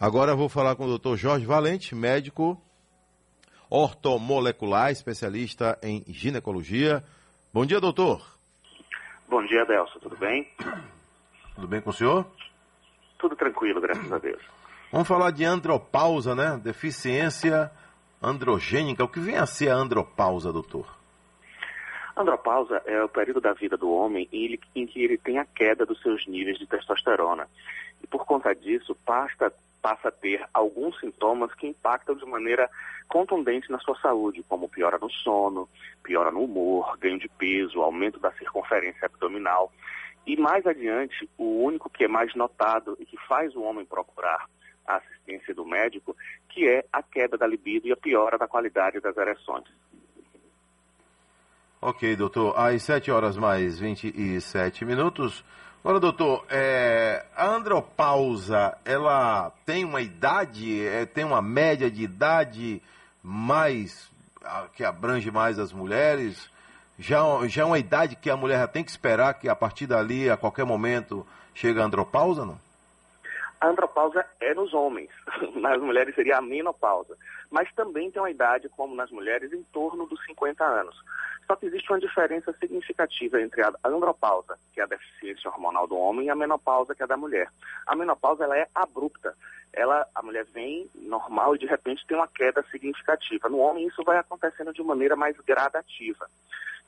Agora vou falar com o Dr. Jorge Valente, médico ortomolecular, especialista em ginecologia. Bom dia, doutor. Bom dia, Adelson. Tudo bem? Tudo bem com o senhor? Tudo tranquilo, graças a Deus. Vamos falar de andropausa, né? Deficiência androgênica. O que vem a ser a andropausa, doutor? Andropausa é o período da vida do homem em, que ele tem a queda dos seus níveis de testosterona. Por conta disso, passa, passa a ter alguns sintomas que impactam de maneira contundente na sua saúde, como piora no sono, piora no humor, ganho de peso, aumento da circunferência abdominal. E mais adiante, o único que é mais notado e que faz o homem procurar a assistência do médico, que é a queda da libido e a piora da qualidade das ereções. Ok, doutor. Às 7 horas mais 27 minutos. Agora, doutor, é, a andropausa, ela tem uma idade, é, tem uma média de idade mais que abrange mais as mulheres? Já, já é uma idade que a mulher já tem que esperar que a partir dali, a qualquer momento, chega a andropausa, não? A andropausa é nos homens, nas mulheres seria a menopausa. Mas também tem uma idade, como nas mulheres, em torno dos 50 anos. Só que existe uma diferença significativa entre a andropausa, que é a deficiência hormonal do homem, e a menopausa, que é a da mulher. A menopausa ela é abrupta. Ela, a mulher vem normal e de repente tem uma queda significativa. No homem isso vai acontecendo de maneira mais gradativa.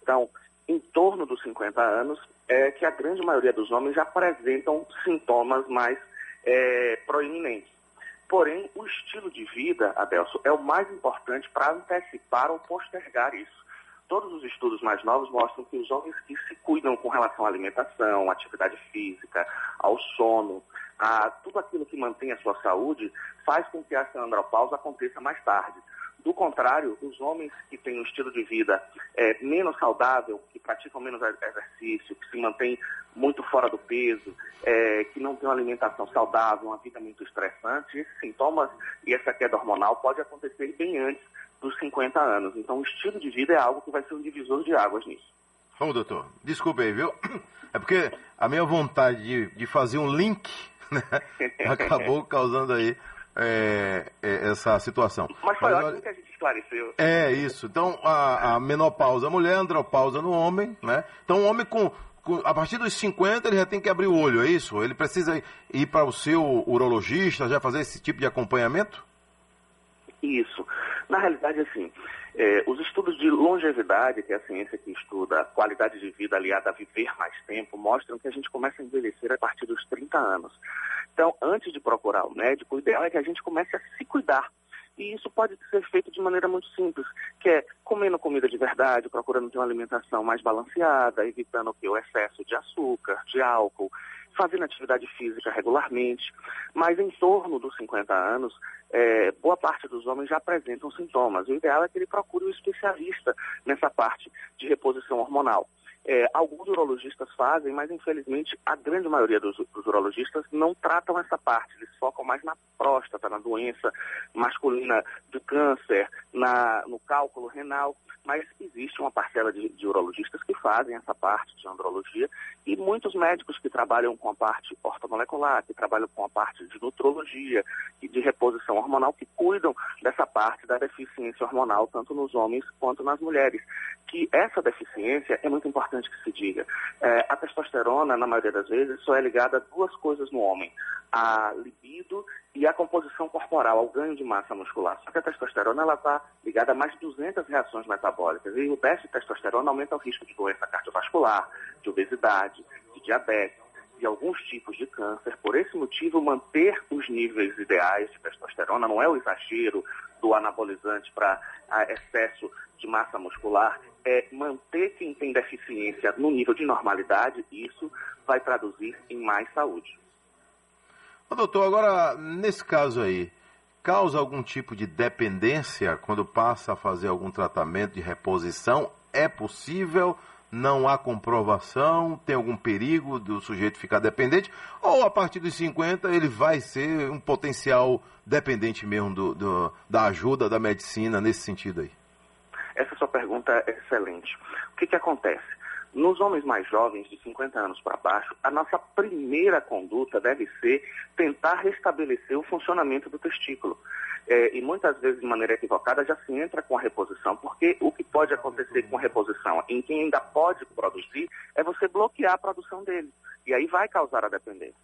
Então, em torno dos 50 anos, é que a grande maioria dos homens apresentam sintomas mais é, proeminentes. Porém, o estilo de vida, Adelso, é o mais importante para antecipar ou postergar isso. Todos os estudos mais novos mostram que os homens que se cuidam com relação à alimentação, atividade física, ao sono, a tudo aquilo que mantém a sua saúde, faz com que essa andropausa aconteça mais tarde. Do contrário, os homens que têm um estilo de vida é, menos saudável, que praticam menos exercício, que se mantêm muito fora do peso, é, uma alimentação saudável, uma vida muito estressante, esses sintomas e essa queda hormonal pode acontecer bem antes dos 50 anos. Então, o estilo de vida é algo que vai ser um divisor de águas nisso. Ô, oh, doutor, desculpe aí, viu? É porque a minha vontade de, de fazer um link né, acabou causando aí é, é, essa situação. Mas foi Mas, ótimo que a gente esclareceu. É isso. Então, a, a menopausa mulher, a andropausa no homem, né? Então, o homem com, a partir dos 50 ele já tem que abrir o olho, é isso? Ele precisa ir para o seu urologista, já fazer esse tipo de acompanhamento? Isso. Na realidade, assim, é, os estudos de longevidade, que é a ciência que estuda a qualidade de vida aliada a viver mais tempo, mostram que a gente começa a envelhecer a partir dos 30 anos. Então, antes de procurar o médico, o ideal é que a gente comece a se cuidar. E isso pode ser feito de maneira muito simples, que é comida de verdade, procurando ter uma alimentação mais balanceada, evitando o excesso de açúcar, de álcool, fazendo atividade física regularmente. Mas em torno dos 50 anos, é, boa parte dos homens já apresentam sintomas. O ideal é que ele procure um especialista nessa parte de reposição hormonal. É, alguns urologistas fazem, mas infelizmente a grande maioria dos, dos, urologistas não tratam essa parte, eles focam mais na próstata, na doença masculina do câncer, na, no cálculo renal, mas existe uma parcela de, de urologistas que fazem essa parte de andrologia e muitos médicos que trabalham com a parte ortomolecular, que trabalham com a parte de nutrologia e de reposição hormonal, que cuidam dessa parte da deficiência hormonal, tanto nos homens quanto nas mulheres. Que essa deficiência é muito importante que se diga. É, a testosterona, na maioria das vezes, só é ligada a duas coisas no homem: a libido e a composição corporal, ao ganho de massa muscular. Só que a testosterona ela está ligada a mais de 200 reações metabólicas. E o déficit de testosterona aumenta o risco de doença cardiovascular, de obesidade, de diabetes de alguns tipos de câncer. Por esse motivo, manter os níveis ideais de testosterona não é o exagero do anabolizante para excesso de massa muscular, é manter quem tem deficiência no nível de normalidade, isso vai traduzir em mais saúde. Doutor, agora, nesse caso aí, causa algum tipo de dependência quando passa a fazer algum tratamento de reposição? É possível? Não há comprovação? Tem algum perigo do sujeito ficar dependente? Ou a partir dos 50 ele vai ser um potencial dependente mesmo do, do da ajuda da medicina nesse sentido aí? Essa sua pergunta é excelente. O que, que acontece? Nos homens mais jovens, de 50 anos para baixo, a nossa primeira conduta deve ser tentar restabelecer o funcionamento do testículo. É, e muitas vezes, de maneira equivocada, já se entra com a reposição, porque o que pode acontecer com a reposição em quem ainda pode produzir é você bloquear a produção dele. E aí vai causar a dependência.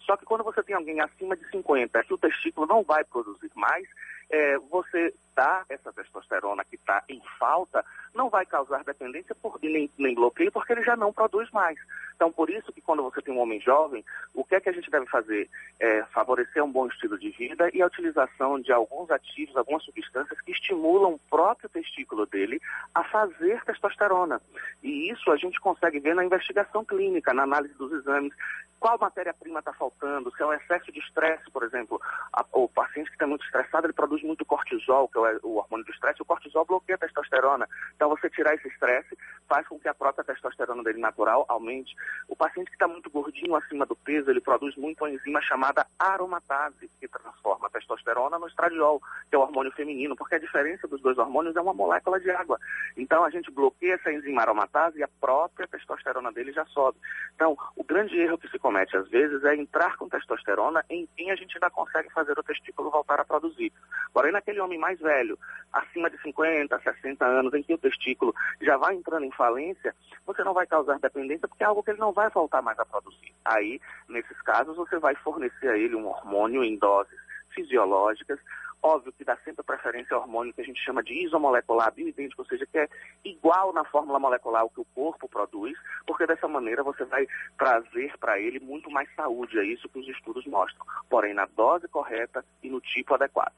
Só que quando você tem alguém acima de 50 que o testículo não vai produzir mais, é, você dá essa testosterona que está em falta, não vai causar dependência por, nem, nem bloqueio, porque ele já não produz mais. Então, por isso que quando você tem um homem jovem, o que é que a gente deve fazer? É favorecer um bom estilo de vida e a utilização de alguns ativos, algumas substâncias que estimulam o próprio testículo dele a fazer testosterona. E isso a gente consegue ver na investigação clínica, na análise dos exames. Qual matéria-prima está faltando? Se é um excesso de estresse, por exemplo, a, o paciente que está muito estressado, ele produz muito cortisol, que é o hormônio do estresse, o cortisol bloqueia a testosterona. Então, você tirar esse estresse faz com que a própria testosterona dele natural aumente. O paciente que está muito gordinho acima do peso, ele produz muito uma enzima chamada aromatase, que transforma a testosterona no estradiol, que é o hormônio feminino, porque a diferença dos dois hormônios é uma molécula de água. Então, a gente bloqueia essa enzima aromatase e a própria testosterona dele já sobe. Então, o grande erro que se comete às vezes é entrar com testosterona em quem a gente ainda consegue fazer o testículo voltar a produzir. Porém, naquele homem mais velho, acima de 50, 60 anos, em que o testículo já vai entrando em falência, você não vai causar dependência porque é algo que ele não vai voltar mais a produzir. Aí, nesses casos, você vai fornecer a ele um hormônio em doses fisiológicas. Óbvio que dá sempre preferência ao hormônio que a gente chama de isomolecular bioidêntico, ou seja, que é igual na fórmula molecular ao que o corpo produz, porque dessa maneira você vai trazer para ele muito mais saúde, é isso que os estudos mostram, porém na dose correta e no tipo adequado.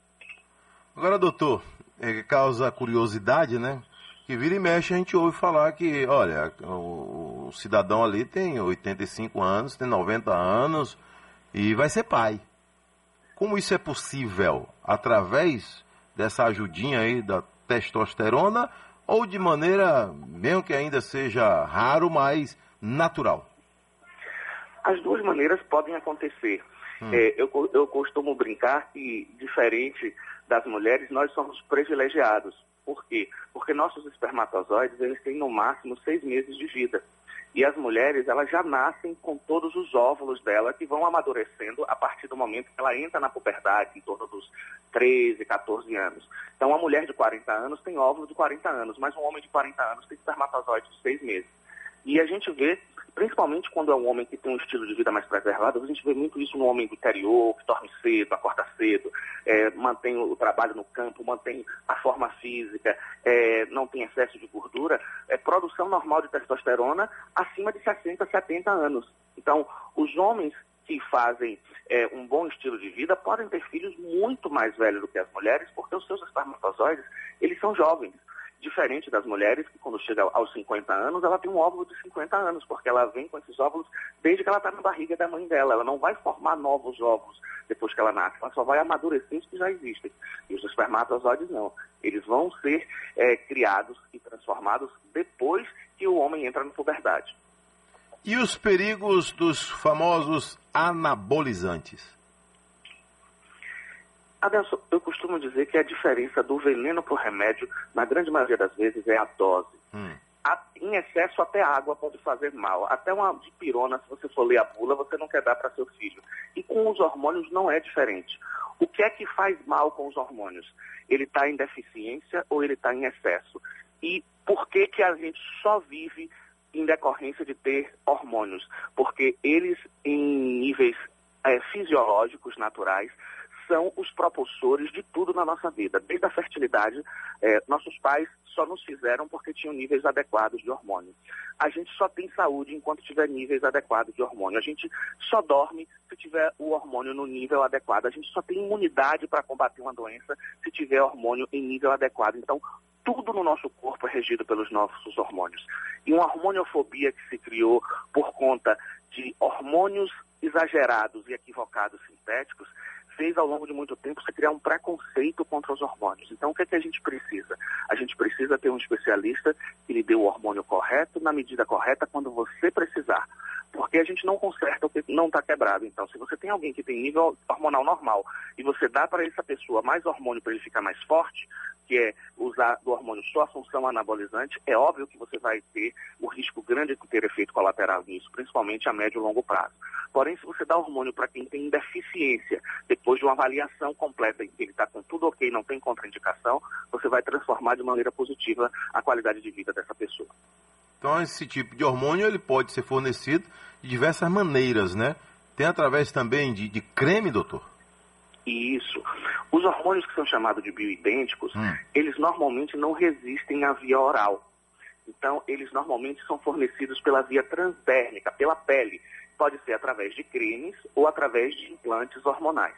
Agora, doutor, é, causa curiosidade, né? Que vira e mexe a gente ouve falar que, olha, o, o cidadão ali tem 85 anos, tem 90 anos e vai ser pai. Como isso é possível? Através dessa ajudinha aí da testosterona ou de maneira, mesmo que ainda seja raro, mas natural? As duas maneiras podem acontecer. Hum. É, eu, eu costumo brincar que, diferente das mulheres, nós somos privilegiados. Por quê? Porque nossos espermatozoides, eles têm no máximo seis meses de vida. E as mulheres, elas já nascem com todos os óvulos dela que vão amadurecendo a partir do momento que ela entra na puberdade, em torno dos 13, 14 anos. Então, uma mulher de 40 anos tem óvulo de 40 anos, mas um homem de 40 anos tem espermatozoides de seis meses. E a gente vê principalmente quando é um homem que tem um estilo de vida mais preservado, a gente vê muito isso no homem do interior, que dorme cedo, acorda cedo, é, mantém o trabalho no campo, mantém a forma física, é, não tem excesso de gordura, é produção normal de testosterona acima de 60, 70 anos. Então, os homens que fazem é, um bom estilo de vida podem ter filhos muito mais velhos do que as mulheres, porque os seus espermatozoides, eles são jovens diferente das mulheres, que quando chega aos 50 anos, ela tem um óvulo de 50 anos, porque ela vem com esses óvulos desde que ela está na barriga da mãe dela. Ela não vai formar novos óvulos depois que ela nasce, ela só vai amadurecer os que já existem. E os espermatozoides não. Eles vão ser é, criados e transformados depois que o homem entra na puberdade. E os perigos dos famosos anabolizantes? Adelson, eu costumo dizer que a diferença do veneno para o remédio, na grande maioria das vezes, é a dose. Hum. A, em excesso, até água pode fazer mal. Até uma dipirona, se você for ler a bula, você não quer dar para seu filho. E com os hormônios não é diferente. O que é que faz mal com os hormônios? Ele está em deficiência ou ele está em excesso? E por que, que a gente só vive em decorrência de ter hormônios? Porque eles, em níveis é, fisiológicos, naturais, são os propulsores de tudo na nossa vida. Desde a fertilidade, é, nossos pais só nos fizeram porque tinham níveis adequados de hormônio. A gente só tem saúde enquanto tiver níveis adequados de hormônio. A gente só dorme se tiver o hormônio no nível adequado. A gente só tem imunidade para combater uma doença se tiver hormônio em nível adequado. Então, tudo no nosso corpo é regido pelos nossos hormônios. E uma hormoniofobia que se criou por conta de hormônios exagerados e equivocados sintéticos fez ao longo de muito tempo se criar um preconceito contra os hormônios. Então, o que, é que a gente precisa? A gente precisa ter um especialista que lhe dê o hormônio correto, na medida correta, quando você precisar. Porque a gente não conserta o que não está quebrado. Então, se você tem alguém que tem nível hormonal normal e você dá para essa pessoa mais hormônio para ele ficar mais forte, que é usar do hormônio só a função anabolizante, é óbvio que você vai ter o risco grande de ter efeito colateral nisso, principalmente a médio e longo prazo. Porém, se você dá hormônio para quem tem deficiência, depois de uma avaliação completa em que ele está com tudo ok, não tem contraindicação, você vai transformar de maneira positiva a qualidade de vida dessa pessoa. Então, esse tipo de hormônio ele pode ser fornecido de diversas maneiras, né? Tem através também de, de creme, doutor? Isso. Os hormônios que são chamados de bioidênticos, hum. eles normalmente não resistem à via oral. Então, eles normalmente são fornecidos pela via transdérmica, pela pele. Pode ser através de cremes ou através de implantes hormonais.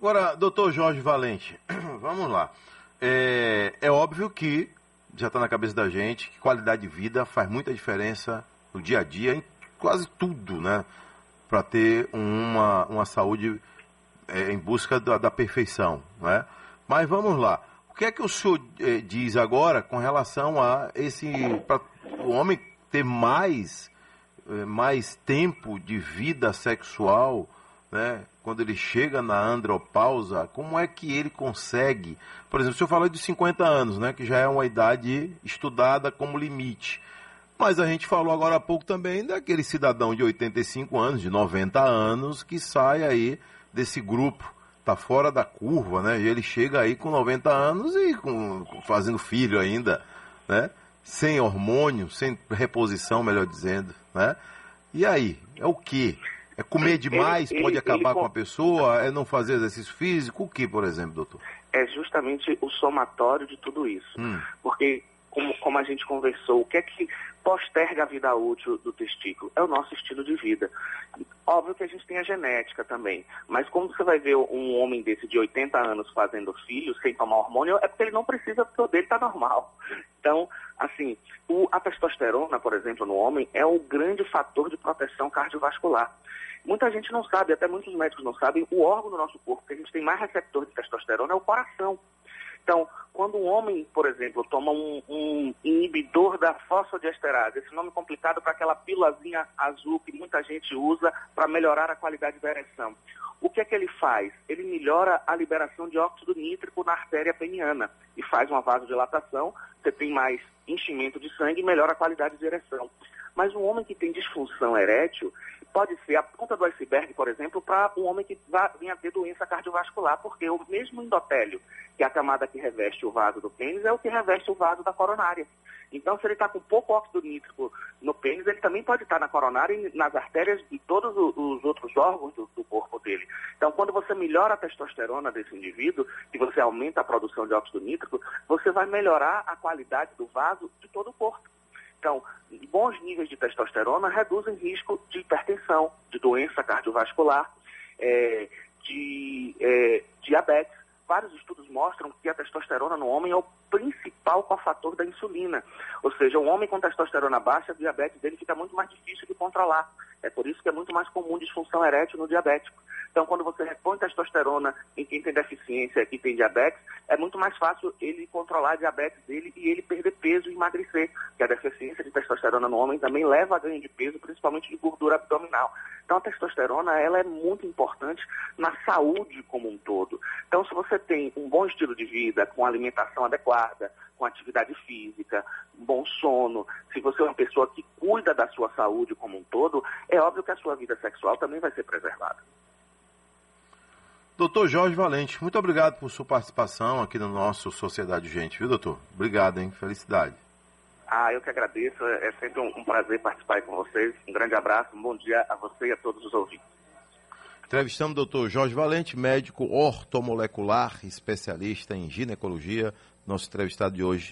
Agora, doutor Jorge Valente, vamos lá. É, é óbvio que já está na cabeça da gente que qualidade de vida faz muita diferença no dia a dia, em quase tudo, né? Para ter uma, uma saúde é, em busca da, da, perfeição, né? Mas vamos lá. O que é que o senhor é, diz agora com relação a esse. para o homem ter mais, é, mais tempo de vida sexual, né? Quando ele chega na andropausa, como é que ele consegue? Por exemplo, o senhor falou de 50 anos, né? Que já é uma idade estudada como limite. Mas a gente falou agora há pouco também daquele cidadão de 85 anos, de 90 anos, que sai aí desse grupo, tá fora da curva, né? E ele chega aí com 90 anos e com, fazendo filho ainda, né? Sem hormônio, sem reposição, melhor dizendo, né? E aí, é o quê? É comer demais, ele, pode ele, acabar ele, com a pessoa? É não fazer exercício físico? O que, por exemplo, doutor? É justamente o somatório de tudo isso. Hum. Porque como, como a gente conversou, o que é que posterga a vida útil do testículo? É o nosso estilo de vida. Óbvio que a gente tem a genética também, mas como você vai ver um homem desse de 80 anos fazendo filhos sem tomar hormônio, é porque ele não precisa, porque o dele está normal. Então, assim, o, a testosterona, por exemplo, no homem, é o grande fator de proteção cardiovascular. Muita gente não sabe, até muitos médicos não sabem, o órgão do nosso corpo que a gente tem mais receptor de testosterona é o coração. Então, quando um homem, por exemplo, toma um, um inibidor da fosfodiesterase, esse nome complicado para aquela pílulazinha azul que muita gente usa para melhorar a qualidade da ereção, o que é que ele faz? Ele melhora a liberação de óxido nítrico na artéria peniana e faz uma vasodilatação, você tem mais enchimento de sangue e melhora a qualidade de ereção. Mas um homem que tem disfunção erétil pode ser a ponta do iceberg, por exemplo, para um homem que venha ter doença cardiovascular, porque o mesmo endotélio, que é a camada que reveste o vaso do pênis, é o que reveste o vaso da coronária. Então, se ele está com pouco óxido nítrico no pênis, ele também pode estar tá na coronária e nas artérias e todos os outros órgãos do, do, corpo dele. Então, quando você melhora a testosterona desse indivíduo e você aumenta a produção de óxido nítrico, você vai melhorar a qualidade do vaso de todo o corpo. Então, bons níveis de testosterona reduzem risco de hipertensão, de doença cardiovascular, é, de é, diabetes. Vários estudos mostram que a testosterona no homem é o principal cofator da insulina. Ou seja, um homem com testosterona baixa, a diabetes dele fica muito mais difícil de controlar. É por isso que é muito mais comum disfunção erétil no diabético. Então, quando você repõe testosterona em quem tem deficiência e tem diabetes, é muito mais fácil ele controlar a diabetes dele e ele perder peso e emagrecer. Que a deficiência de testosterona no homem também leva a ganho de peso, principalmente de gordura abdominal. Então, a testosterona ela é muito importante na saúde como um todo. Então, se você tem um bom estilo de vida, com alimentação adequada, com atividade física, bom sono, se você é uma pessoa que cuida da sua saúde como um todo, é óbvio que a sua vida sexual também vai ser preservada. Doutor Jorge Valente, muito obrigado por sua participação aqui no nosso Sociedade Gente, viu, doutor? Obrigado, hein? Felicidade. Ah, eu que agradeço. É sempre um, um prazer participar com vocês. Um grande abraço, um bom dia a você e a todos os ouvintes. Entrevistamos o doutor Jorge Valente, médico ortomolecular, especialista em ginecologia, nosso entrevistado de hoje